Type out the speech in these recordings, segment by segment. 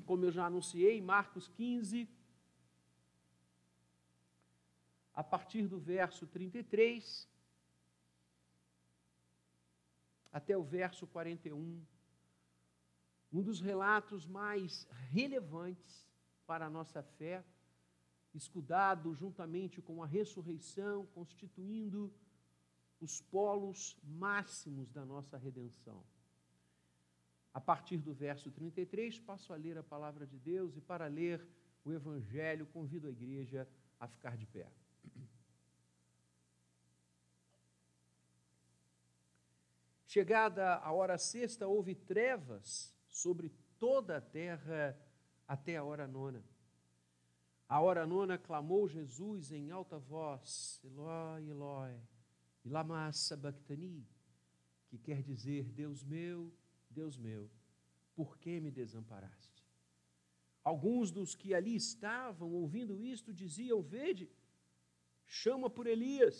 como eu já anunciei, Marcos 15, a partir do verso 33 até o verso 41, um dos relatos mais relevantes para a nossa fé, escudado juntamente com a ressurreição, constituindo os polos máximos da nossa redenção. A partir do verso 33, passo a ler a palavra de Deus e para ler o Evangelho, convido a igreja a ficar de pé. Chegada a hora sexta, houve trevas sobre toda a terra até a hora nona. A hora nona clamou Jesus em alta voz: Eloi, Eloi, lama sabachthani, que quer dizer: Deus meu, Deus meu, por que me desamparaste? Alguns dos que ali estavam ouvindo isto diziam: Vede, chama por Elias.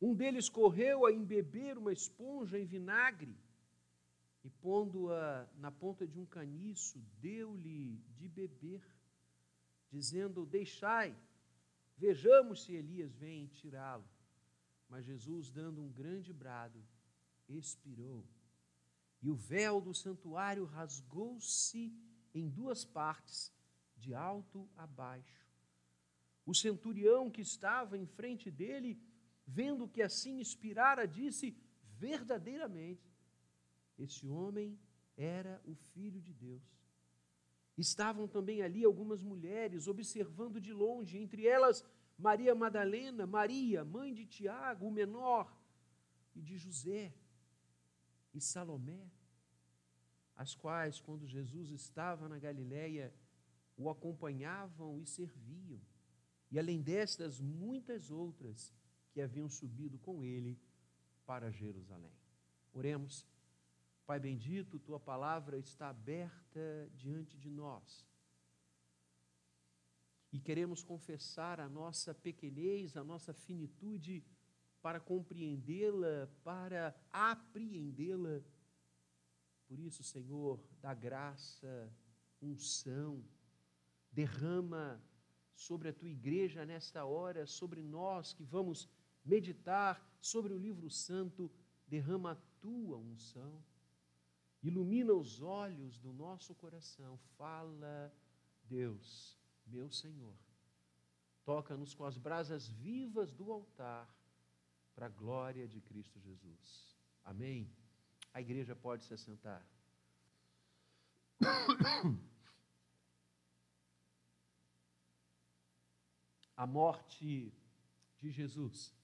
Um deles correu a embeber uma esponja em vinagre e, pondo-a na ponta de um caniço, deu-lhe de beber, dizendo: Deixai, vejamos se Elias vem tirá-lo. Mas Jesus, dando um grande brado, expirou e o véu do santuário rasgou-se em duas partes, de alto a baixo. O centurião que estava em frente dele, vendo que assim expirara, disse: Verdadeiramente, esse homem era o filho de Deus. Estavam também ali algumas mulheres observando de longe, entre elas Maria Madalena, Maria, mãe de Tiago, o menor, e de José e Salomé, as quais, quando Jesus estava na Galiléia, o acompanhavam e serviam, e além destas, muitas outras que haviam subido com ele para Jerusalém. Oremos. Pai bendito, tua palavra está aberta diante de nós. E queremos confessar a nossa pequenez, a nossa finitude para compreendê-la, para apreendê-la. Por isso, Senhor, dá graça, unção, derrama sobre a tua igreja nesta hora, sobre nós que vamos meditar sobre o livro santo, derrama a tua unção, ilumina os olhos do nosso coração, fala, Deus, meu Senhor, toca-nos com as brasas vivas do altar para a glória de Cristo Jesus. Amém. A igreja pode se assentar. A morte de Jesus,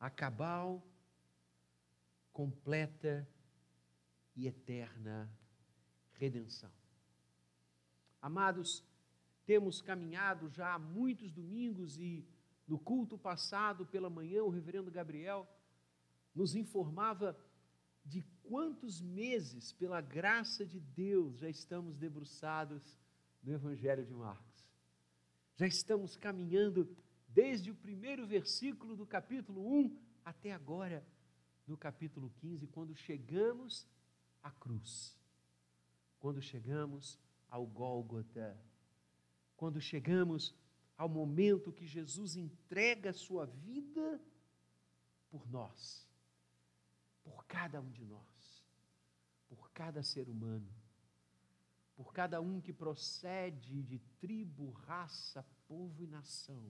a cabal, completa e eterna redenção. Amados, temos caminhado já há muitos domingos e no culto passado, pela manhã, o reverendo Gabriel nos informava de quantos meses, pela graça de Deus, já estamos debruçados no Evangelho de Marcos. Já estamos caminhando desde o primeiro versículo do capítulo 1 até agora, no capítulo 15, quando chegamos à cruz, quando chegamos ao Gólgota, quando chegamos ao momento que Jesus entrega a sua vida por nós, por cada um de nós, por cada ser humano, por cada um que procede de tribo, raça, povo e nação.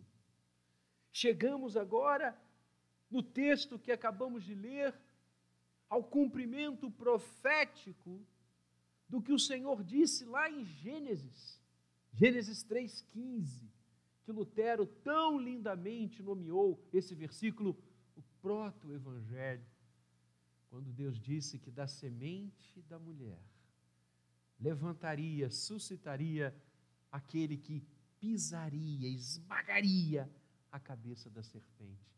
Chegamos agora no texto que acabamos de ler, ao cumprimento profético do que o Senhor disse lá em Gênesis, Gênesis 3,15 que Lutero tão lindamente nomeou esse versículo o proto-evangelho, quando Deus disse que da semente da mulher levantaria, suscitaria aquele que pisaria, esmagaria a cabeça da serpente.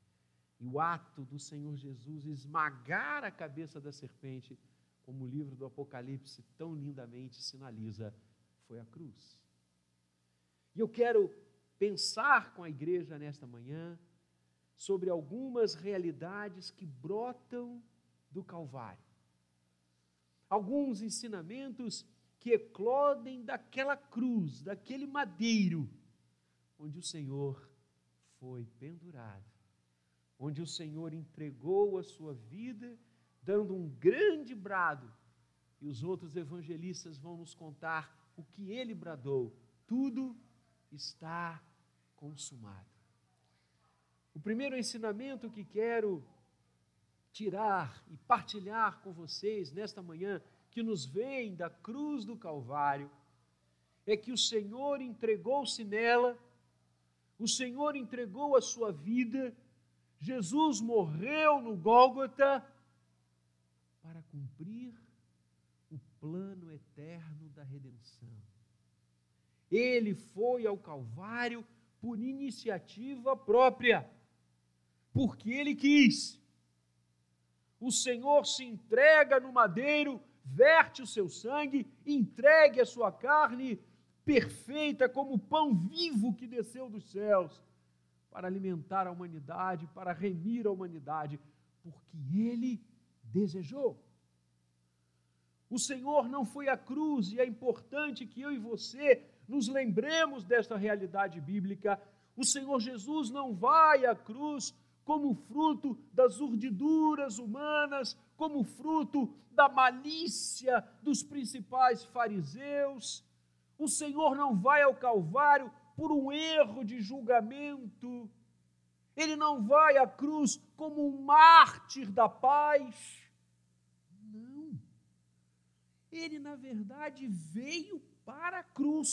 E o ato do Senhor Jesus esmagar a cabeça da serpente, como o livro do Apocalipse tão lindamente sinaliza, foi a cruz. E eu quero pensar com a igreja nesta manhã sobre algumas realidades que brotam do Calvário. Alguns ensinamentos que eclodem daquela cruz, daquele madeiro, onde o Senhor foi pendurado, onde o Senhor entregou a sua vida, dando um grande brado, e os outros evangelistas vão nos contar o que ele bradou: tudo está consumado. O primeiro ensinamento que quero tirar e partilhar com vocês nesta manhã, que nos vem da cruz do Calvário, é que o Senhor entregou-se nela, o Senhor entregou a sua vida, Jesus morreu no Gólgota para cumprir o plano eterno da redenção. Ele foi ao Calvário por iniciativa própria, porque ele quis. O Senhor se entrega no madeiro, verte o seu sangue, entregue a sua carne perfeita como pão vivo que desceu dos céus para alimentar a humanidade, para remir a humanidade, porque ele desejou. O Senhor não foi à cruz, e é importante que eu e você nos lembremos desta realidade bíblica. O Senhor Jesus não vai à cruz como fruto das urdiduras humanas, como fruto da malícia dos principais fariseus. O Senhor não vai ao Calvário por um erro de julgamento. Ele não vai à cruz como um mártir da paz. Não. Ele, na verdade, veio para a cruz.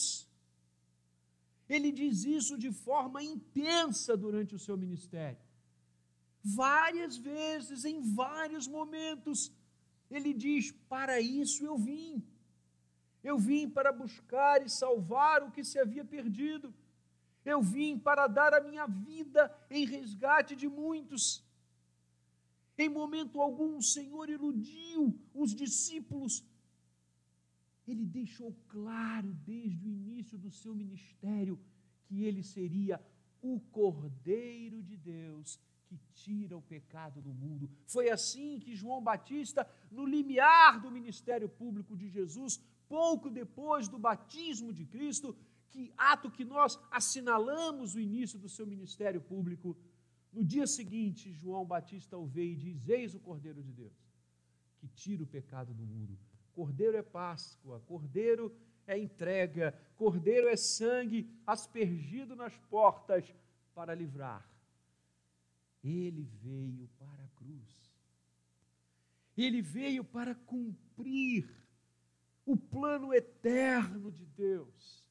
Ele diz isso de forma intensa durante o seu ministério. Várias vezes, em vários momentos, ele diz: Para isso eu vim. Eu vim para buscar e salvar o que se havia perdido. Eu vim para dar a minha vida em resgate de muitos. Em momento algum, o Senhor iludiu os discípulos. Ele deixou claro desde o início do seu ministério que ele seria o Cordeiro de Deus que tira o pecado do mundo. Foi assim que João Batista, no limiar do ministério público de Jesus, pouco depois do batismo de Cristo, que ato que nós assinalamos o início do seu ministério público, no dia seguinte, João Batista o vê e diz: Eis o Cordeiro de Deus, que tira o pecado do mundo. Cordeiro é Páscoa, Cordeiro é entrega, Cordeiro é sangue aspergido nas portas para livrar ele veio para a cruz. Ele veio para cumprir o plano eterno de Deus.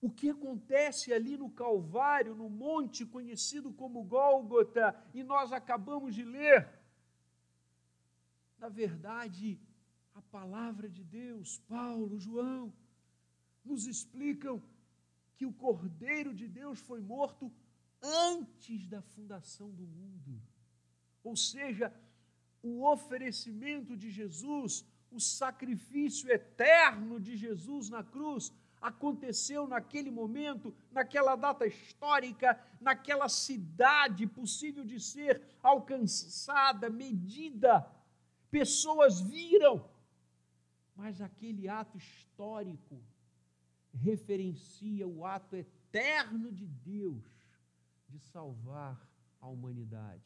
O que acontece ali no Calvário, no monte conhecido como Gólgota, e nós acabamos de ler, na verdade, a palavra de Deus, Paulo, João, nos explicam que o Cordeiro de Deus foi morto antes da fundação do mundo. Ou seja, o oferecimento de Jesus, o sacrifício eterno de Jesus na cruz, aconteceu naquele momento, naquela data histórica, naquela cidade possível de ser alcançada, medida. Pessoas viram, mas aquele ato histórico referencia o ato eterno de Deus de salvar a humanidade.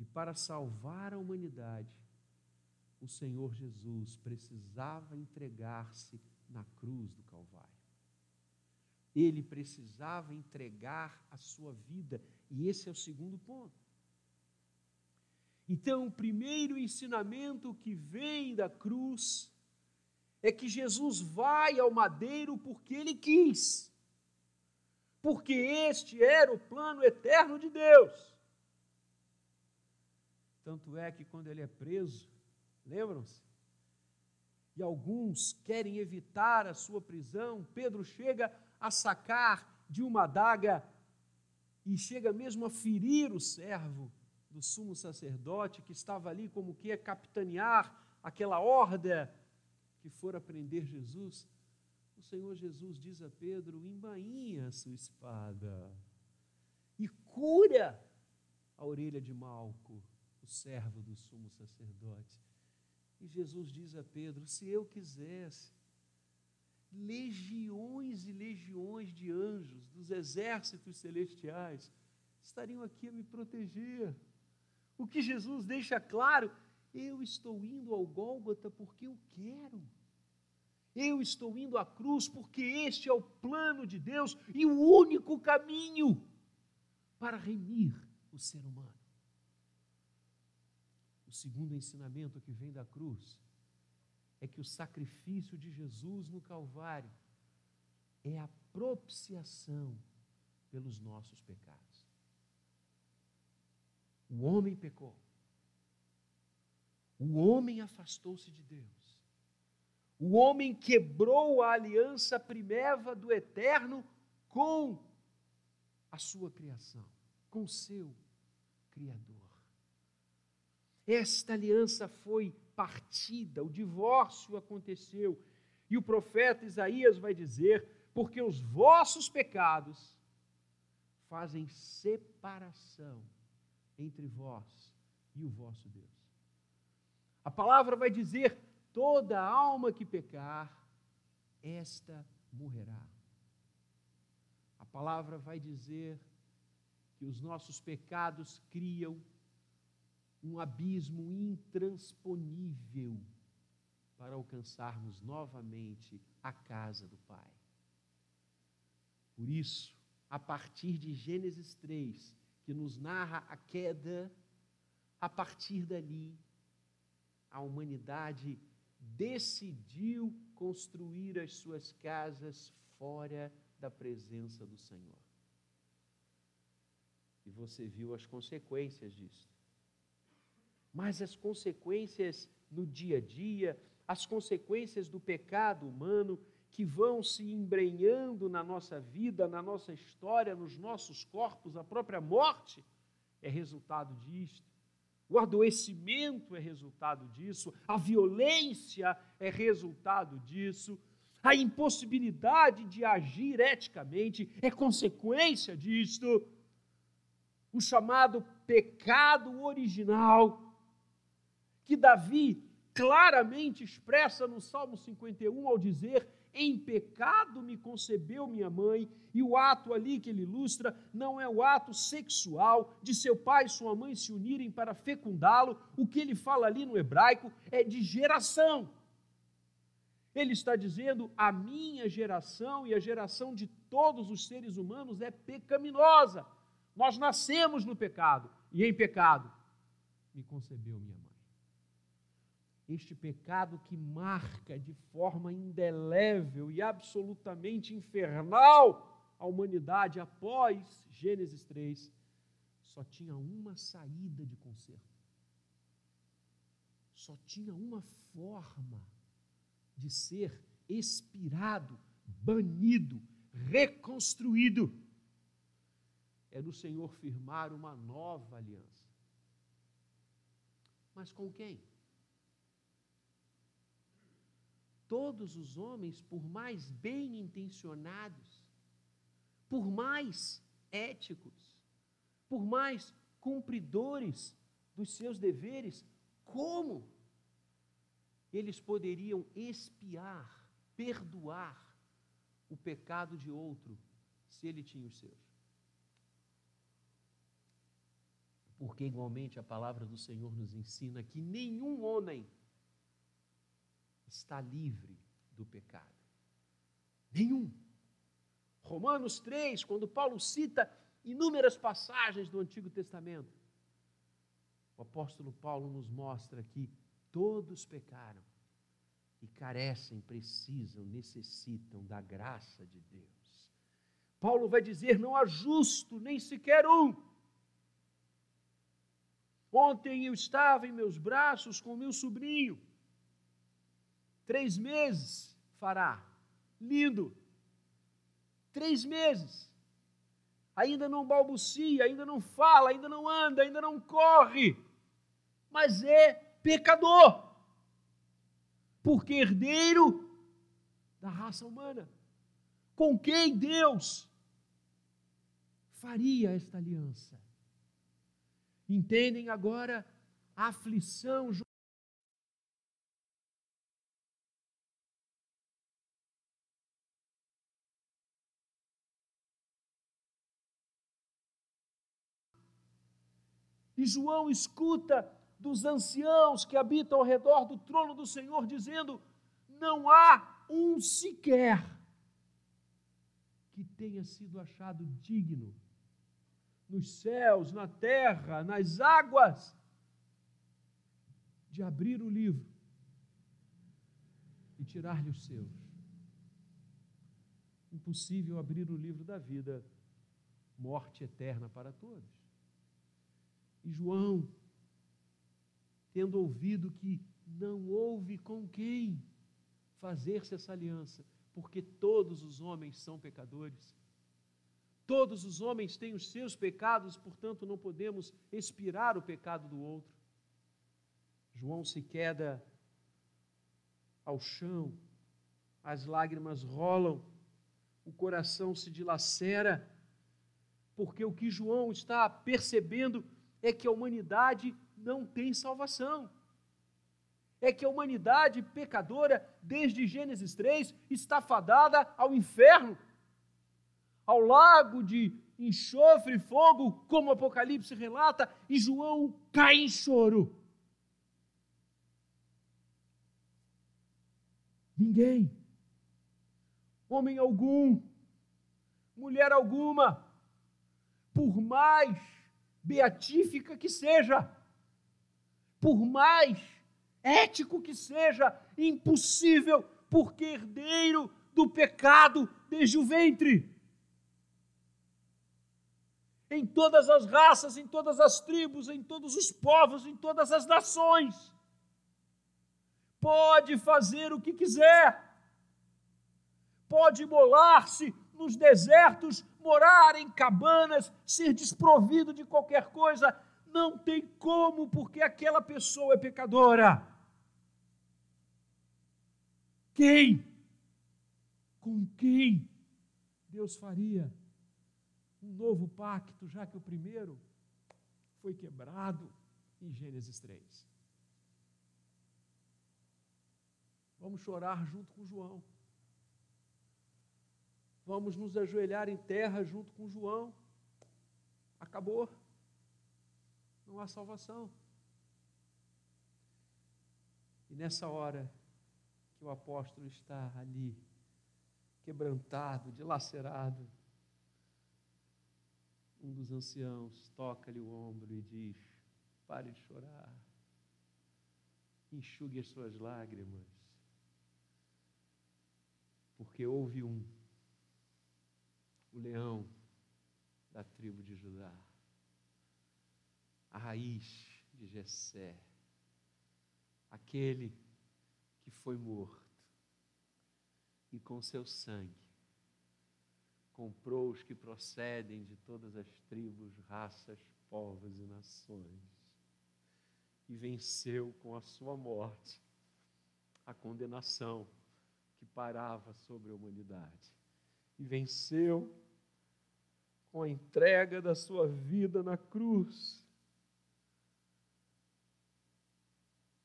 E para salvar a humanidade, o Senhor Jesus precisava entregar-se na cruz do Calvário. Ele precisava entregar a sua vida, e esse é o segundo ponto. Então, o primeiro ensinamento que vem da cruz é que Jesus vai ao madeiro porque ele quis porque este era o plano eterno de Deus. Tanto é que quando ele é preso, lembram-se? E alguns querem evitar a sua prisão, Pedro chega a sacar de uma adaga e chega mesmo a ferir o servo do sumo sacerdote que estava ali como que a capitanear aquela horda que fora prender Jesus. Senhor Jesus diz a Pedro: embainha a sua espada e cura a orelha de Malco, o servo do sumo sacerdote. E Jesus diz a Pedro: se eu quisesse, legiões e legiões de anjos dos exércitos celestiais estariam aqui a me proteger. O que Jesus deixa claro, eu estou indo ao Gólgota porque eu quero. Eu estou indo à cruz porque este é o plano de Deus e o único caminho para remir o ser humano. O segundo ensinamento que vem da cruz é que o sacrifício de Jesus no Calvário é a propiciação pelos nossos pecados. O homem pecou. O homem afastou-se de Deus. O homem quebrou a aliança primeva do eterno com a sua criação, com seu Criador. Esta aliança foi partida, o divórcio aconteceu. E o profeta Isaías vai dizer: porque os vossos pecados fazem separação entre vós e o vosso Deus. A palavra vai dizer: toda alma que pecar, esta morrerá. A palavra vai dizer que os nossos pecados criam um abismo intransponível para alcançarmos novamente a casa do Pai. Por isso, a partir de Gênesis 3, que nos narra a queda, a partir dali, a humanidade decidiu construir as suas casas fora da presença do Senhor. E você viu as consequências disso mas as consequências no dia a dia, as consequências do pecado humano que vão se embrenhando na nossa vida, na nossa história, nos nossos corpos, a própria morte é resultado disto. O adoecimento é resultado disso, a violência é resultado disso, a impossibilidade de agir eticamente é consequência disto. O chamado pecado original que Davi claramente expressa no Salmo 51 ao dizer: Em pecado me concebeu minha mãe, e o ato ali que ele ilustra não é o ato sexual de seu pai e sua mãe se unirem para fecundá-lo, o que ele fala ali no hebraico é de geração. Ele está dizendo: a minha geração e a geração de todos os seres humanos é pecaminosa. Nós nascemos no pecado, e em pecado me concebeu minha mãe este pecado que marca de forma indelével e absolutamente infernal a humanidade após Gênesis 3, só tinha uma saída de conserto. Só tinha uma forma de ser expirado, banido, reconstruído. É do Senhor firmar uma nova aliança. Mas com quem? Todos os homens, por mais bem intencionados, por mais éticos, por mais cumpridores dos seus deveres, como eles poderiam espiar, perdoar o pecado de outro se ele tinha os seus? Porque, igualmente, a palavra do Senhor nos ensina que nenhum homem está livre do pecado. Nenhum. Romanos 3, quando Paulo cita inúmeras passagens do Antigo Testamento, o apóstolo Paulo nos mostra que todos pecaram e carecem, precisam, necessitam da graça de Deus. Paulo vai dizer: não há justo, nem sequer um. Ontem eu estava em meus braços com meu sobrinho Três meses fará. Lindo. Três meses. Ainda não balbucia, ainda não fala, ainda não anda, ainda não corre. Mas é pecador. Porque herdeiro da raça humana. Com quem Deus faria esta aliança? Entendem agora a aflição E João escuta dos anciãos que habitam ao redor do trono do Senhor, dizendo: Não há um sequer que tenha sido achado digno nos céus, na terra, nas águas, de abrir o livro e tirar-lhe os seus. Impossível abrir o livro da vida, morte eterna para todos. E João, tendo ouvido que não houve com quem fazer-se essa aliança, porque todos os homens são pecadores. Todos os homens têm os seus pecados, portanto não podemos expirar o pecado do outro. João se queda ao chão, as lágrimas rolam, o coração se dilacera, porque o que João está percebendo é que a humanidade não tem salvação. É que a humanidade pecadora, desde Gênesis 3, está fadada ao inferno, ao lago de enxofre e fogo, como o Apocalipse relata, e João cai em choro. Ninguém, homem algum, mulher alguma, por mais beatífica que seja, por mais ético que seja, impossível, porque herdeiro do pecado desde o ventre. Em todas as raças, em todas as tribos, em todos os povos, em todas as nações pode fazer o que quiser, pode molar-se nos desertos, morar em cabanas, ser desprovido de qualquer coisa, não tem como, porque aquela pessoa é pecadora. Quem? Com quem Deus faria um novo pacto, já que o primeiro foi quebrado em Gênesis 3? Vamos chorar junto com João. Vamos nos ajoelhar em terra junto com João. Acabou. Não há salvação. E nessa hora que o apóstolo está ali, quebrantado, dilacerado, um dos anciãos toca-lhe o ombro e diz: Pare de chorar, enxugue as suas lágrimas porque houve um, o leão da tribo de Judá, a raiz de Jessé, aquele que foi morto e com seu sangue comprou os que procedem de todas as tribos, raças, povos e nações e venceu com a sua morte a condenação que parava sobre a humanidade. E venceu com a entrega da sua vida na cruz.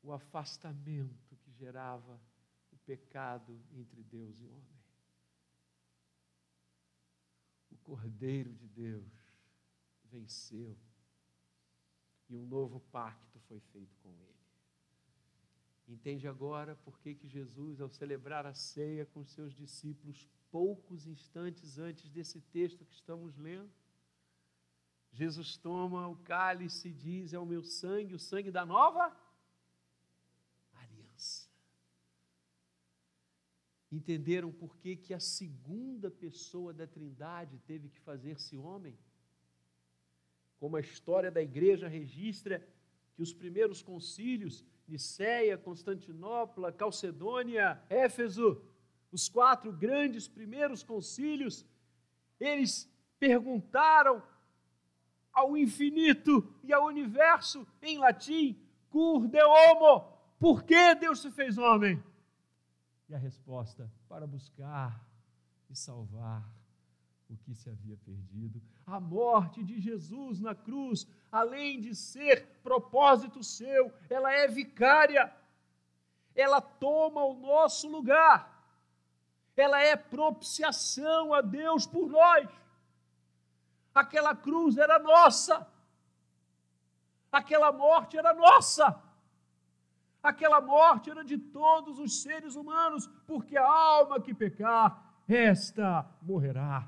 O afastamento que gerava o pecado entre Deus e homem. O Cordeiro de Deus venceu e um novo pacto foi feito com ele. Entende agora por que, que Jesus, ao celebrar a ceia com seus discípulos, poucos instantes antes desse texto que estamos lendo, Jesus toma o cálice e diz: É o meu sangue, o sangue da nova aliança. Entenderam por que, que a segunda pessoa da Trindade teve que fazer-se homem? Como a história da igreja registra que os primeiros concílios Niceia, Constantinopla, Calcedônia, Éfeso, os quatro grandes primeiros concílios, eles perguntaram ao infinito e ao universo em latim, cur de homo, por que Deus se fez homem? E a resposta, para buscar e salvar o que se havia perdido. A morte de Jesus na cruz, além de ser propósito seu, ela é vicária. Ela toma o nosso lugar. Ela é propiciação a Deus por nós. Aquela cruz era nossa. Aquela morte era nossa. Aquela morte era de todos os seres humanos, porque a alma que pecar, esta morrerá.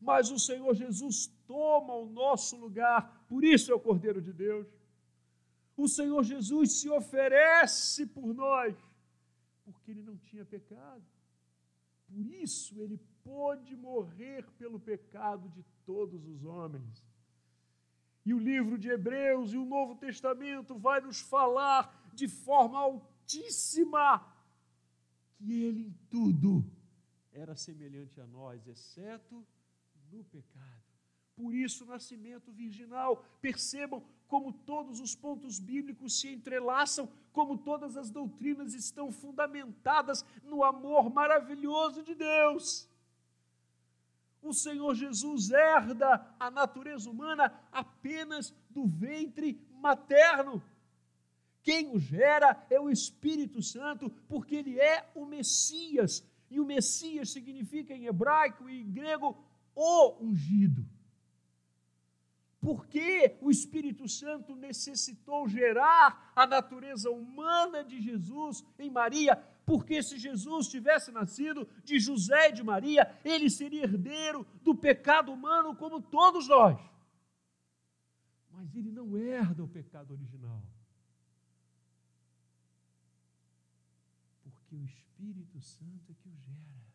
Mas o Senhor Jesus toma o nosso lugar, por isso é o Cordeiro de Deus. O Senhor Jesus se oferece por nós, porque ele não tinha pecado. Por isso ele pôde morrer pelo pecado de todos os homens. E o livro de Hebreus e o Novo Testamento vai nos falar de forma altíssima que ele em tudo era semelhante a nós, exceto no pecado. Por isso, o nascimento virginal, percebam como todos os pontos bíblicos se entrelaçam, como todas as doutrinas estão fundamentadas no amor maravilhoso de Deus. O Senhor Jesus herda a natureza humana apenas do ventre materno. Quem o gera é o Espírito Santo, porque ele é o Messias. E o Messias significa em hebraico e em grego o ungido. Por que o Espírito Santo necessitou gerar a natureza humana de Jesus em Maria? Porque se Jesus tivesse nascido de José e de Maria, ele seria herdeiro do pecado humano como todos nós. Mas ele não herda o pecado original. Porque o Espírito Santo é que o gera.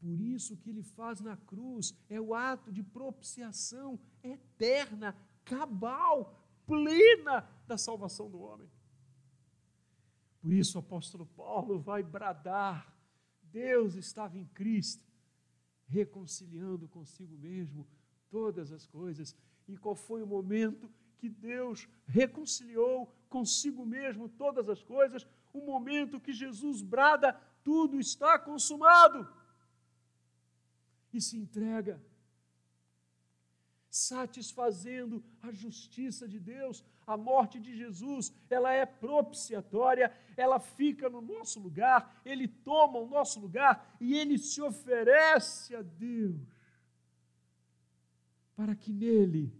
Por isso que ele faz na cruz é o ato de propiciação eterna, cabal, plena da salvação do homem. Por isso o apóstolo Paulo vai bradar: Deus estava em Cristo, reconciliando consigo mesmo todas as coisas. E qual foi o momento que Deus reconciliou consigo mesmo todas as coisas? O momento que Jesus brada: tudo está consumado e se entrega, satisfazendo a justiça de Deus. A morte de Jesus, ela é propiciatória, ela fica no nosso lugar, ele toma o nosso lugar e ele se oferece a Deus para que nele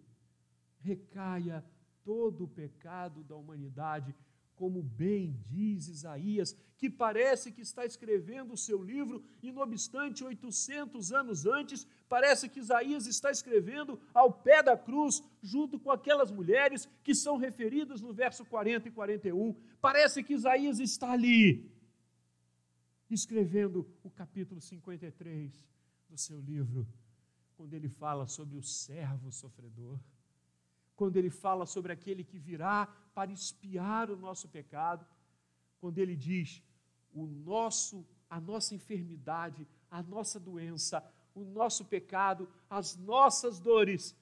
recaia todo o pecado da humanidade como bem diz Isaías, que parece que está escrevendo o seu livro e, não obstante, 800 anos antes, parece que Isaías está escrevendo ao pé da cruz, junto com aquelas mulheres que são referidas no verso 40 e 41. Parece que Isaías está ali, escrevendo o capítulo 53 do seu livro, quando ele fala sobre o servo sofredor quando ele fala sobre aquele que virá para espiar o nosso pecado, quando ele diz: o nosso, a nossa enfermidade, a nossa doença, o nosso pecado, as nossas dores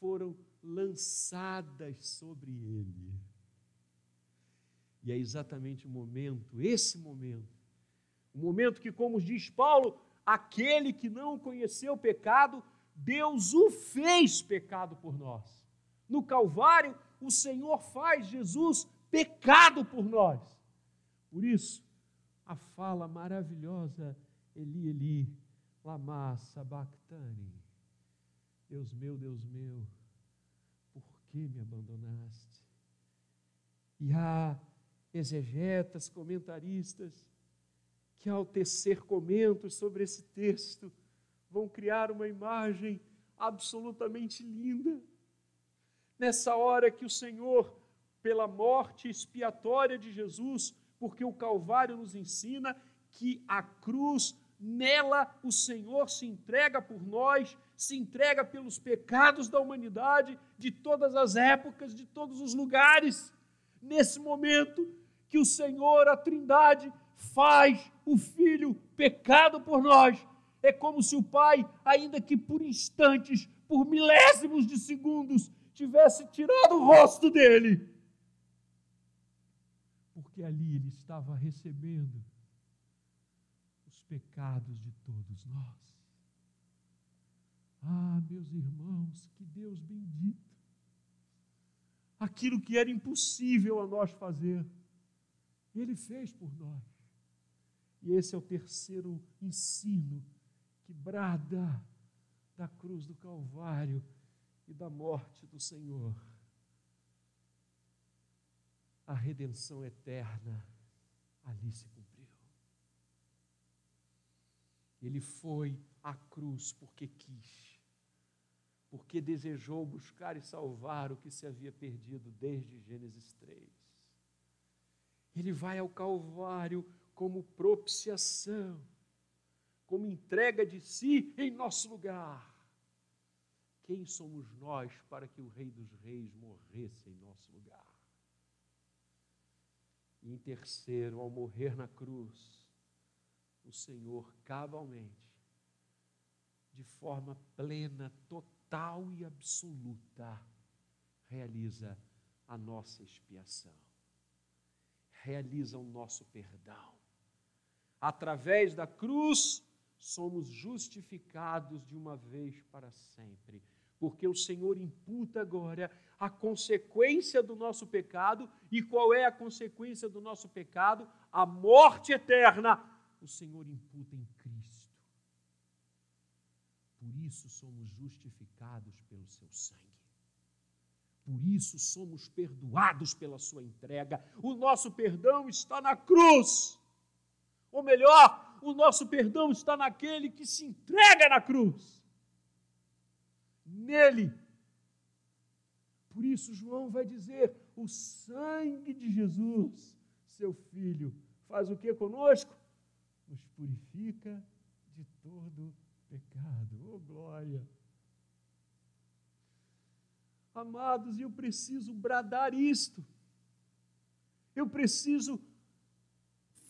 foram lançadas sobre ele. E é exatamente o momento, esse momento, o momento que, como diz Paulo, aquele que não conheceu o pecado, Deus o fez pecado por nós. No Calvário, o Senhor faz Jesus pecado por nós. Por isso, a fala maravilhosa, Eli, Eli, lama sabachthani. Deus meu, Deus meu, por que me abandonaste? E há exegetas, comentaristas, que ao tecer comentos sobre esse texto, vão criar uma imagem absolutamente linda nessa hora que o Senhor, pela morte expiatória de Jesus, porque o Calvário nos ensina que a cruz, nela o Senhor se entrega por nós, se entrega pelos pecados da humanidade, de todas as épocas, de todos os lugares. Nesse momento que o Senhor, a Trindade, faz o Filho pecado por nós, é como se o Pai, ainda que por instantes, por milésimos de segundos, tivesse tirado o rosto dele. Porque ali ele estava recebendo os pecados de todos nós. Ah, meus irmãos, que Deus bendito. Aquilo que era impossível a nós fazer, Ele fez por nós. E esse é o terceiro ensino que brada da cruz do Calvário e da morte do Senhor. a redenção eterna ali se cumpriu. Ele foi à cruz porque quis, porque desejou buscar e salvar o que se havia perdido desde Gênesis 3. Ele vai ao Calvário como propiciação, como entrega de si em nosso lugar. Quem somos nós para que o Rei dos Reis morresse em nosso lugar? E em terceiro, ao morrer na cruz, o Senhor cabalmente, de forma plena, total e absoluta, realiza a nossa expiação, realiza o nosso perdão. Através da cruz, somos justificados de uma vez para sempre porque o Senhor imputa agora a consequência do nosso pecado. E qual é a consequência do nosso pecado? A morte eterna. O Senhor imputa em Cristo. Por isso somos justificados pelo seu sangue. Por isso somos perdoados pela sua entrega. O nosso perdão está na cruz. Ou melhor, o nosso perdão está naquele que se entrega na cruz nele. Por isso, João vai dizer: o sangue de Jesus, seu filho, faz o que conosco? Nos purifica de todo pecado. Oh, glória! Amados, eu preciso bradar isto. Eu preciso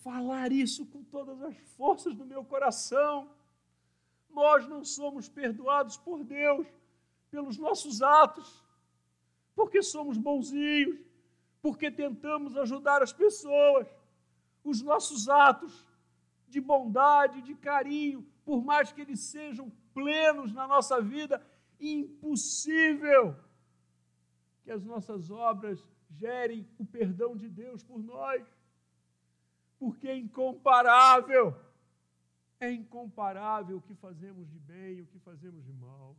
falar isso com todas as forças do meu coração. Nós não somos perdoados por Deus pelos nossos atos, porque somos bonzinhos, porque tentamos ajudar as pessoas. Os nossos atos de bondade, de carinho, por mais que eles sejam plenos na nossa vida, impossível que as nossas obras gerem o perdão de Deus por nós, porque é incomparável. É incomparável o que fazemos de bem e o que fazemos de mal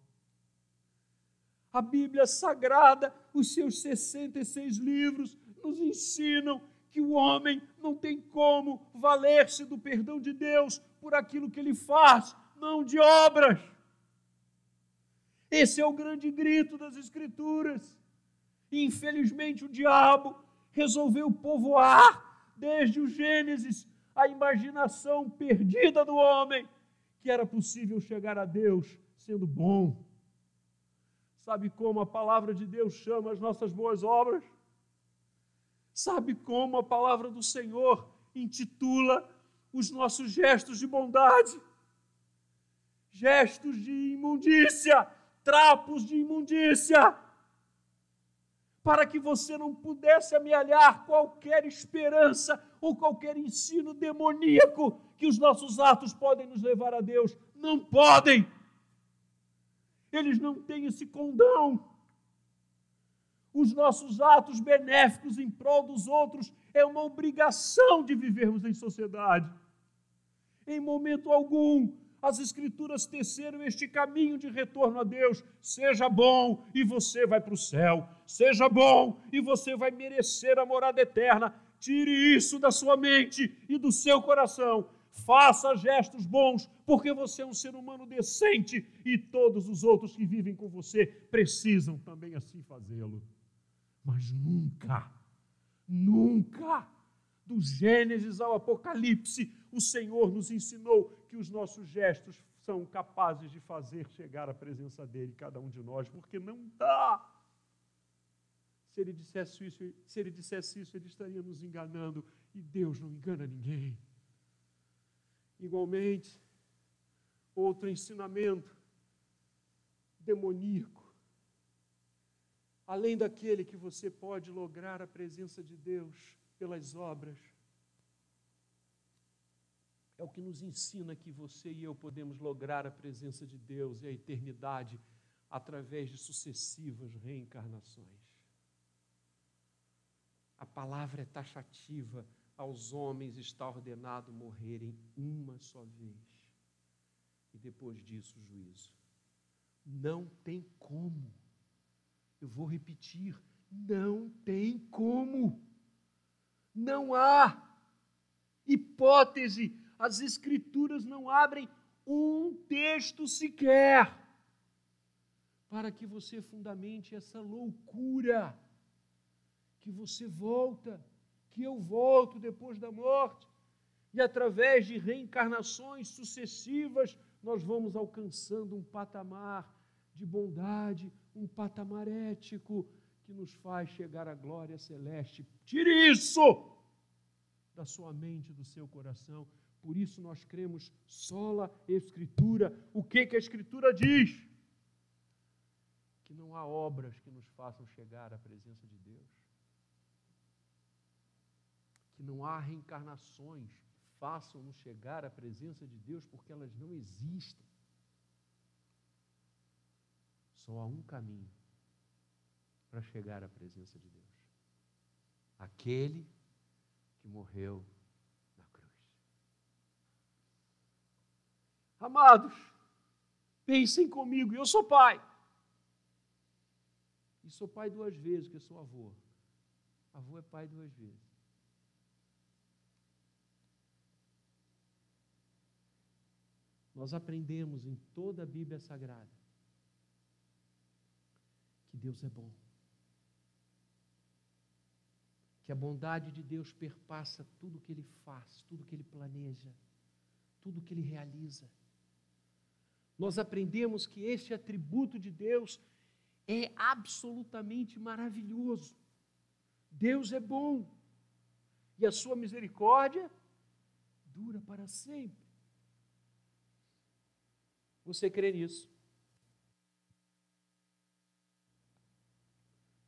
a Bíblia Sagrada, os seus 66 livros, nos ensinam que o homem não tem como valer-se do perdão de Deus por aquilo que ele faz, não de obras. Esse é o grande grito das Escrituras. Infelizmente, o diabo resolveu povoar, desde o Gênesis, a imaginação perdida do homem, que era possível chegar a Deus sendo bom, Sabe como a palavra de Deus chama as nossas boas obras? Sabe como a palavra do Senhor intitula os nossos gestos de bondade? Gestos de imundícia, trapos de imundícia. Para que você não pudesse amealhar qualquer esperança ou qualquer ensino demoníaco que os nossos atos podem nos levar a Deus. Não podem eles não têm esse condão. Os nossos atos benéficos em prol dos outros é uma obrigação de vivermos em sociedade. Em momento algum, as Escrituras teceram este caminho de retorno a Deus. Seja bom e você vai para o céu. Seja bom e você vai merecer a morada eterna. Tire isso da sua mente e do seu coração faça gestos bons, porque você é um ser humano decente e todos os outros que vivem com você precisam também assim fazê-lo. Mas nunca, nunca, do Gênesis ao Apocalipse, o Senhor nos ensinou que os nossos gestos são capazes de fazer chegar à presença dele, cada um de nós, porque não dá. Se ele dissesse isso, se ele dissesse isso, ele estaria nos enganando, e Deus não engana ninguém. Igualmente, outro ensinamento demoníaco, além daquele que você pode lograr a presença de Deus pelas obras, é o que nos ensina que você e eu podemos lograr a presença de Deus e a eternidade através de sucessivas reencarnações. A palavra é taxativa aos homens está ordenado morrerem uma só vez. E depois disso, o juízo. Não tem como. Eu vou repetir: não tem como. Não há hipótese, as Escrituras não abrem um texto sequer para que você fundamente essa loucura, que você volta, que eu volto depois da morte, e através de reencarnações sucessivas, nós vamos alcançando um patamar de bondade, um patamar ético que nos faz chegar à glória celeste. Tire isso da sua mente, do seu coração. Por isso nós cremos sola Escritura. O que, que a Escritura diz? Que não há obras que nos façam chegar à presença de Deus. Que não há reencarnações que façam-nos chegar à presença de Deus, porque elas não existem. Só há um caminho para chegar à presença de Deus. Aquele que morreu na cruz. Amados, pensem comigo, eu sou pai. E sou pai duas vezes, porque sou avô. Avô é pai duas vezes. Nós aprendemos em toda a Bíblia Sagrada que Deus é bom que a bondade de Deus perpassa tudo que ele faz, tudo que ele planeja, tudo que ele realiza. Nós aprendemos que este atributo de Deus é absolutamente maravilhoso. Deus é bom e a sua misericórdia dura para sempre. Você crê nisso?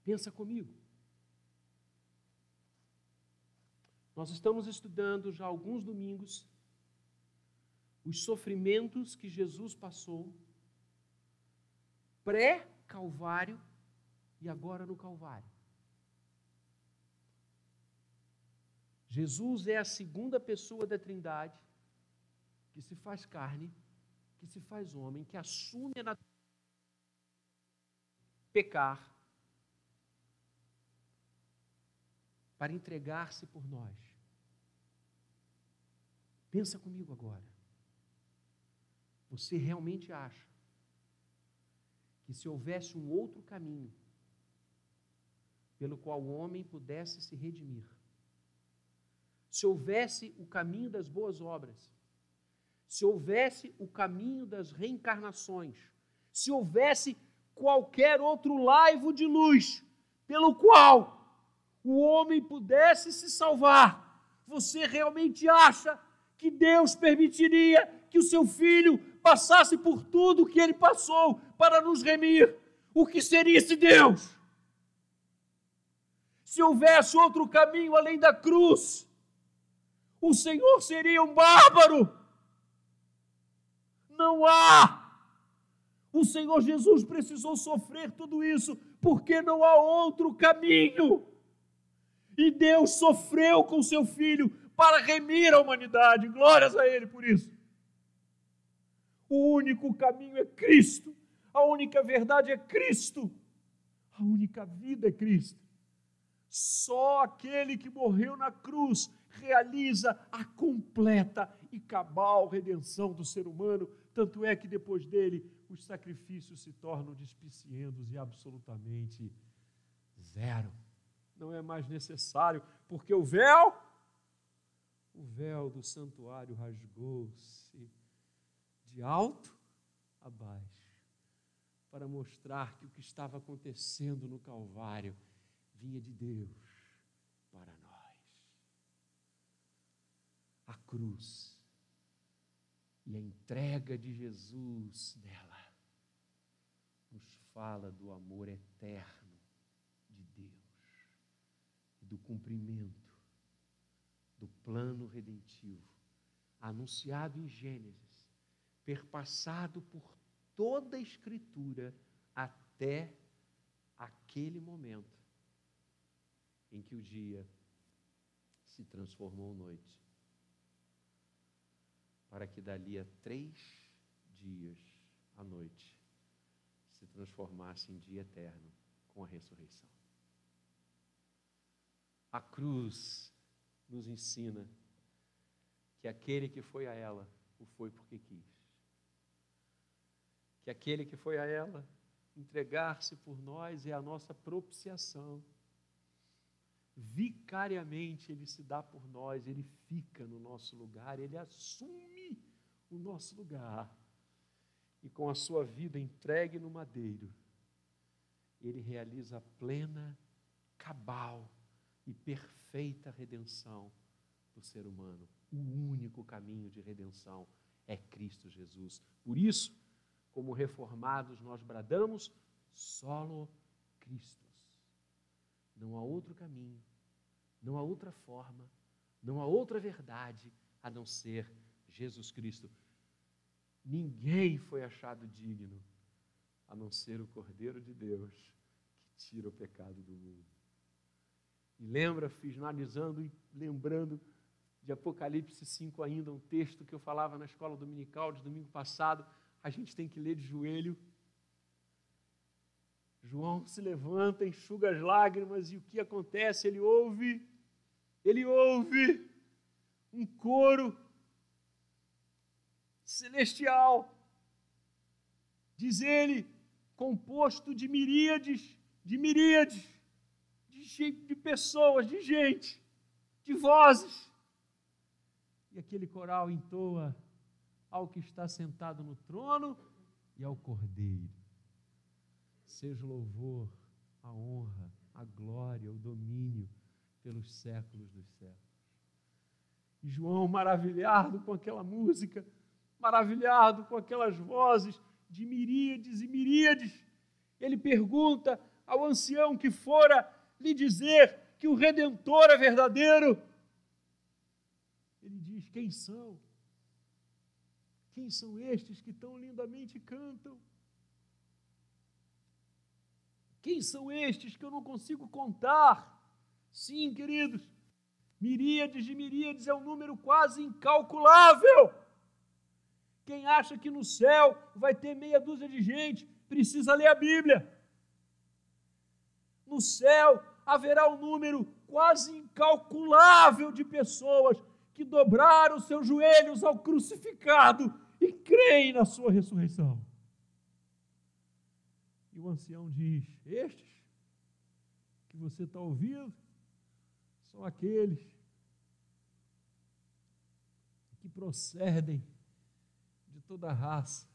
Pensa comigo. Nós estamos estudando já alguns domingos os sofrimentos que Jesus passou pré-Calvário e agora no Calvário. Jesus é a segunda pessoa da Trindade que se faz carne, que se faz homem, que assume a natureza pecar para entregar-se por nós. Pensa comigo agora. Você realmente acha que se houvesse um outro caminho pelo qual o homem pudesse se redimir, se houvesse o caminho das boas obras, se houvesse o caminho das reencarnações, se houvesse qualquer outro laivo de luz pelo qual o homem pudesse se salvar, você realmente acha que Deus permitiria que o seu filho passasse por tudo que ele passou para nos remir. O que seria esse Deus? Se houvesse outro caminho além da cruz, o Senhor seria um bárbaro. Não há. O Senhor Jesus precisou sofrer tudo isso porque não há outro caminho. E Deus sofreu com seu filho para remir a humanidade. Glórias a Ele por isso. O único caminho é Cristo, a única verdade é Cristo, a única vida é Cristo. Só aquele que morreu na cruz realiza a completa e cabal redenção do ser humano. Tanto é que depois dele os sacrifícios se tornam despiciendos e absolutamente zero. Não é mais necessário, porque o véu o véu do santuário rasgou-se de alto a baixo, para mostrar que o que estava acontecendo no Calvário vinha de Deus para nós. A cruz e a entrega de Jesus nela nos fala do amor eterno de Deus e do cumprimento do plano redentivo, anunciado em Gênesis, perpassado por toda a Escritura até aquele momento em que o dia se transformou noite, para que dali a três dias a noite se transformasse em dia eterno com a ressurreição. A cruz nos ensina que aquele que foi a ela o foi porque quis. Que aquele que foi a ela entregar-se por nós é a nossa propiciação. Vicariamente ele se dá por nós, ele fica no nosso lugar, ele assume o nosso lugar. E com a sua vida entregue no madeiro, ele realiza a plena, cabal e perfeita redenção do ser humano. O único caminho de redenção é Cristo Jesus. Por isso, como reformados, nós bradamos solo Cristo. Não há outro caminho, não há outra forma, não há outra verdade a não ser Jesus Cristo. Ninguém foi achado digno a não ser o Cordeiro de Deus que tira o pecado do mundo. E lembra, finalizando e lembrando de Apocalipse 5 ainda, um texto que eu falava na escola dominical de domingo passado, a gente tem que ler de joelho. João se levanta, enxuga as lágrimas e o que acontece? Ele ouve, ele ouve um coro celestial. Diz ele, composto de miríades, de miríades, de, de pessoas, de gente, de vozes e aquele coral entoa ao que está sentado no trono e ao Cordeiro. Seja o louvor, a honra, a glória, o domínio pelos séculos dos séculos. E João, maravilhado com aquela música, maravilhado com aquelas vozes de miríades e miríades, ele pergunta ao ancião que fora lhe dizer que o Redentor é verdadeiro ele diz: Quem são? Quem são estes que tão lindamente cantam? Quem são estes que eu não consigo contar? Sim, queridos, miríades de miríades é um número quase incalculável. Quem acha que no céu vai ter meia dúzia de gente, precisa ler a Bíblia. No céu haverá um número quase incalculável de pessoas que dobraram seus joelhos ao crucificado e creem na sua ressurreição. E o ancião diz: Estes que você está ouvindo são aqueles que procedem de toda raça,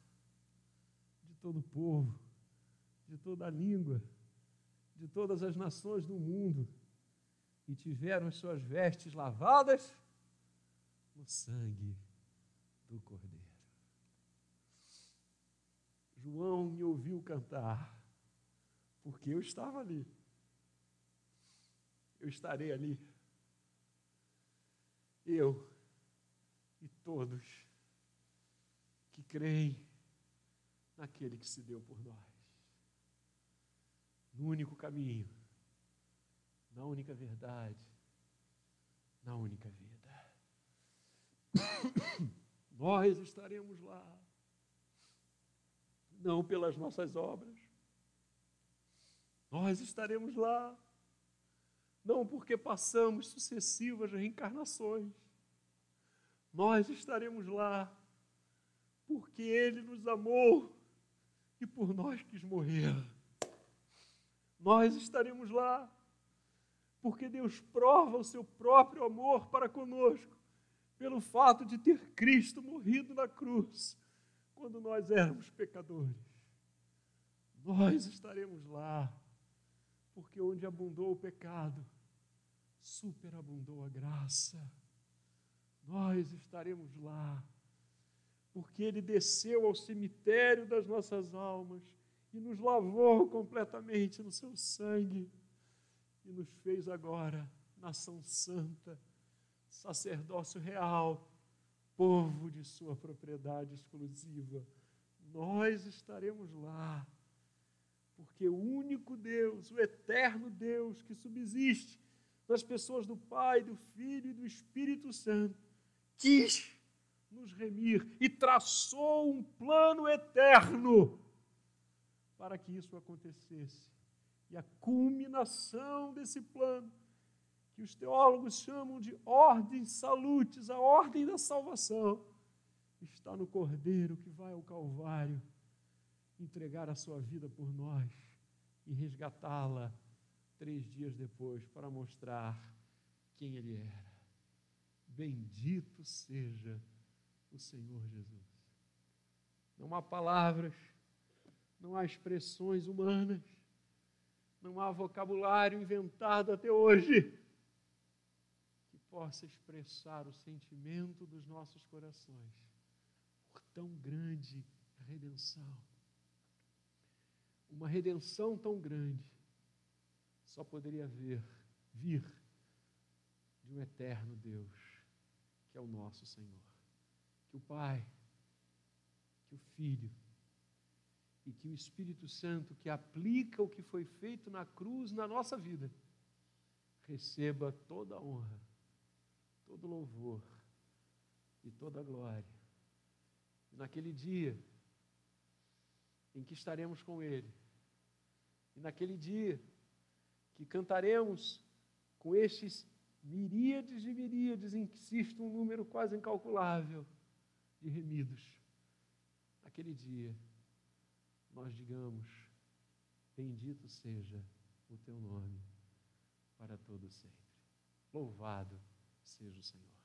de todo povo, de toda língua, de todas as nações do mundo, e tiveram as suas vestes lavadas no sangue do Cordeiro. João me ouviu cantar, porque eu estava ali. Eu estarei ali. Eu e todos que creem naquele que se deu por nós. No único caminho, na única verdade, na única vida. Nós estaremos lá, não pelas nossas obras, nós estaremos lá, não porque passamos sucessivas reencarnações, nós estaremos lá porque Ele nos amou e por nós quis morrer. Nós estaremos lá porque Deus prova o seu próprio amor para conosco pelo fato de ter Cristo morrido na cruz quando nós éramos pecadores. Nós estaremos lá, porque onde abundou o pecado, superabundou a graça. Nós estaremos lá, porque Ele desceu ao cemitério das nossas almas e nos lavou completamente no seu sangue e nos fez agora nação santa sacerdócio real, povo de sua propriedade exclusiva. Nós estaremos lá, porque o único Deus, o eterno Deus que subsiste nas pessoas do Pai, do Filho e do Espírito Santo, quis nos remir e traçou um plano eterno para que isso acontecesse. E a culminação desse plano que os teólogos chamam de ordem salutes, a ordem da salvação, está no Cordeiro que vai ao Calvário entregar a sua vida por nós e resgatá-la três dias depois para mostrar quem Ele era. Bendito seja o Senhor Jesus. Não há palavras, não há expressões humanas, não há vocabulário inventado até hoje possa expressar o sentimento dos nossos corações por tão grande redenção. Uma redenção tão grande só poderia vir, vir de um eterno Deus, que é o nosso Senhor. Que o Pai, que o Filho e que o Espírito Santo, que aplica o que foi feito na cruz na nossa vida, receba toda a honra, todo louvor e toda glória. E naquele dia em que estaremos com Ele, e naquele dia que cantaremos com estes miríades e miríades, insisto, um número quase incalculável de remidos. Naquele dia, nós digamos: Bendito seja o teu nome para todo sempre. Louvado seja o Senhor.